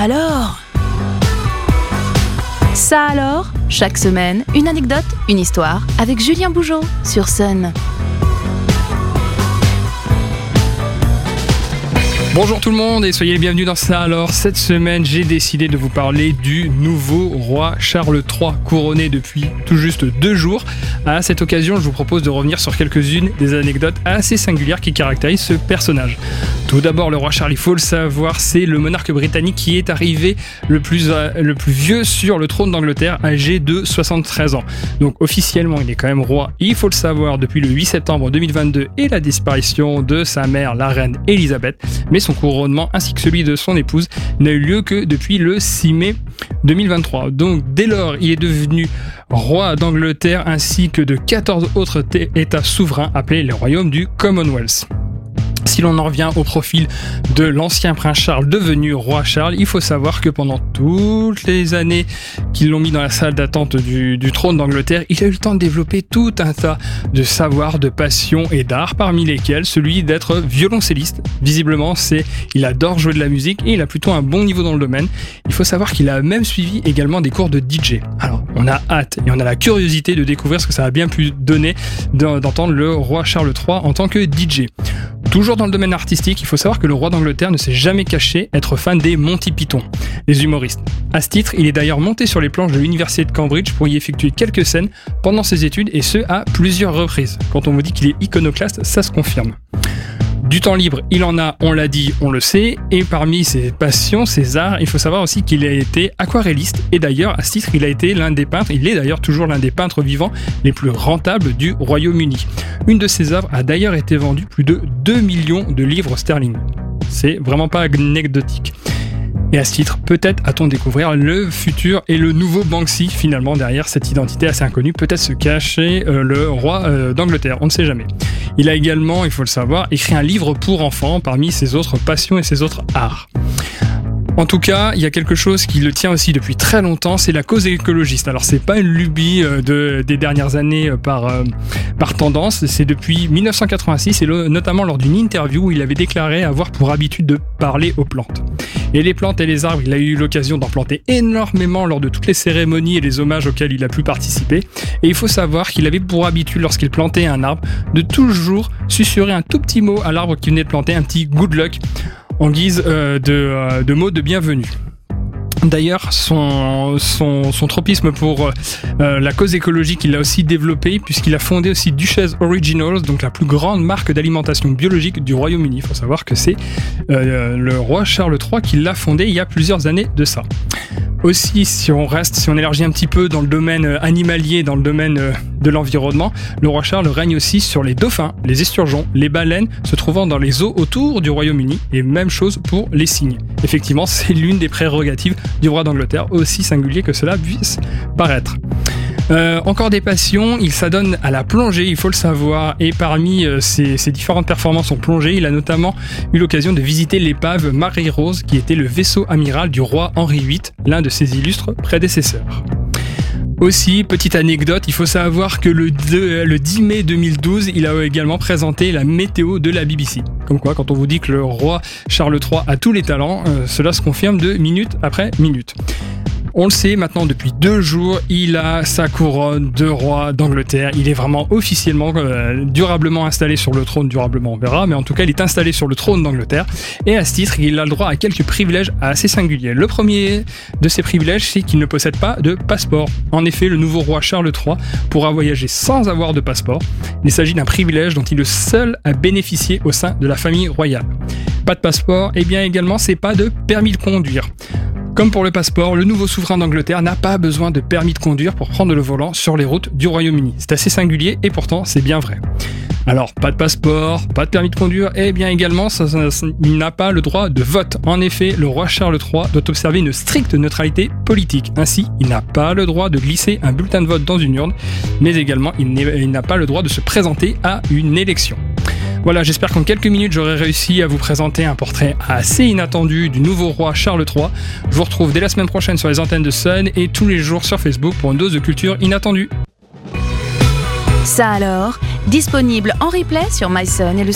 alors Ça alors? Chaque semaine, une anecdote, une histoire avec Julien Bougeot sur Sun. Bonjour tout le monde et soyez les bienvenus dans ça. Alors, cette semaine, j'ai décidé de vous parler du nouveau roi Charles III, couronné depuis tout juste deux jours. À cette occasion, je vous propose de revenir sur quelques-unes des anecdotes assez singulières qui caractérisent ce personnage. Tout d'abord, le roi Charles, il faut le savoir, c'est le monarque britannique qui est arrivé le plus, euh, le plus vieux sur le trône d'Angleterre, âgé de 73 ans. Donc officiellement, il est quand même roi, il faut le savoir, depuis le 8 septembre 2022 et la disparition de sa mère, la reine Elisabeth. Mais son couronnement ainsi que celui de son épouse n'a eu lieu que depuis le 6 mai 2023. Donc dès lors, il est devenu roi d'Angleterre ainsi que de 14 autres États souverains appelés les royaumes du Commonwealth. Si l'on en revient au profil de l'ancien prince Charles devenu roi Charles, il faut savoir que pendant toutes les années qu'ils l'ont mis dans la salle d'attente du, trône d'Angleterre, il a eu le temps de développer tout un tas de savoirs, de passions et d'art, parmi lesquels celui d'être violoncelliste. Visiblement, c'est, il adore jouer de la musique et il a plutôt un bon niveau dans le domaine. Il faut savoir qu'il a même suivi également des cours de DJ. Alors, on a hâte et on a la curiosité de découvrir ce que ça a bien pu donner d'entendre le roi Charles III en tant que DJ. Toujours dans le domaine artistique, il faut savoir que le roi d'Angleterre ne s'est jamais caché être fan des Monty Python, les humoristes. À ce titre, il est d'ailleurs monté sur les planches de l'université de Cambridge pour y effectuer quelques scènes pendant ses études et ce à plusieurs reprises. Quand on vous dit qu'il est iconoclaste, ça se confirme. Du temps libre, il en a, on l'a dit, on le sait, et parmi ses passions, ses arts, il faut savoir aussi qu'il a été aquarelliste, et d'ailleurs, à ce titre, il a été l'un des peintres, il est d'ailleurs toujours l'un des peintres vivants les plus rentables du Royaume-Uni. Une de ses œuvres a d'ailleurs été vendue plus de 2 millions de livres sterling. C'est vraiment pas anecdotique. Et à ce titre, peut-être a-t-on découvrir le futur et le nouveau Banksy finalement derrière cette identité assez inconnue. Peut-être se cacher euh, le roi euh, d'Angleterre, on ne sait jamais. Il a également, il faut le savoir, écrit un livre pour enfants parmi ses autres passions et ses autres arts. En tout cas, il y a quelque chose qui le tient aussi depuis très longtemps, c'est la cause écologiste. Alors c'est pas une lubie euh, de, des dernières années par, par tendance, c'est depuis 1986 et notamment lors d'une interview où il avait déclaré avoir pour habitude de parler aux plantes. Et les plantes et les arbres, il a eu l'occasion d'en planter énormément lors de toutes les cérémonies et les hommages auxquels il a pu participer. Et il faut savoir qu'il avait pour habitude, lorsqu'il plantait un arbre, de toujours susurrer un tout petit mot à l'arbre qui venait de planter, un petit good luck en guise euh, euh, de, mots de bienvenue. D'ailleurs, son, son, tropisme pour euh, la cause écologique, il l'a aussi développé puisqu'il a fondé aussi Duchesse Originals, donc la plus grande marque d'alimentation biologique du Royaume-Uni. Il faut savoir que c'est le roi Charles III qui l'a fondé il y a plusieurs années de ça. Aussi, si on reste, si on élargit un petit peu dans le domaine euh, animalier, dans le domaine euh, de l'environnement, le roi Charles règne aussi sur les dauphins, les esturgeons, les baleines se trouvant dans les eaux autour du Royaume-Uni, et même chose pour les cygnes. Effectivement, c'est l'une des prérogatives du roi d'Angleterre, aussi singulier que cela puisse paraître. Euh, encore des passions, il s'adonne à la plongée, il faut le savoir, et parmi euh, ses, différentes performances en plongée, il a notamment eu l'occasion de visiter l'épave Marie-Rose, qui était le vaisseau amiral du roi Henri VIII, l'un de ses illustres prédécesseurs. Aussi, petite anecdote, il faut savoir que le, le 10 mai 2012, il a également présenté la météo de la BBC. Comme quoi, quand on vous dit que le roi Charles III a tous les talents, euh, cela se confirme de minute après minute. On le sait maintenant depuis deux jours, il a sa couronne de roi d'Angleterre. Il est vraiment officiellement, euh, durablement installé sur le trône, durablement on verra, mais en tout cas il est installé sur le trône d'Angleterre. Et à ce titre, il a le droit à quelques privilèges assez singuliers. Le premier de ces privilèges, c'est qu'il ne possède pas de passeport. En effet, le nouveau roi Charles III pourra voyager sans avoir de passeport. Il s'agit d'un privilège dont il est le seul à bénéficier au sein de la famille royale. Pas de passeport, et bien également c'est pas de permis de conduire. Comme pour le passeport, le nouveau souverain d'Angleterre n'a pas besoin de permis de conduire pour prendre le volant sur les routes du Royaume-Uni. C'est assez singulier et pourtant c'est bien vrai. Alors, pas de passeport, pas de permis de conduire, et bien également, il n'a pas le droit de vote. En effet, le roi Charles III doit observer une stricte neutralité politique. Ainsi, il n'a pas le droit de glisser un bulletin de vote dans une urne, mais également, il n'a pas le droit de se présenter à une élection. Voilà, j'espère qu'en quelques minutes, j'aurai réussi à vous présenter un portrait assez inattendu du nouveau roi Charles III. Je vous retrouve dès la semaine prochaine sur les antennes de Sun et tous les jours sur Facebook pour une dose de culture inattendue. Ça alors, disponible en replay sur myson et le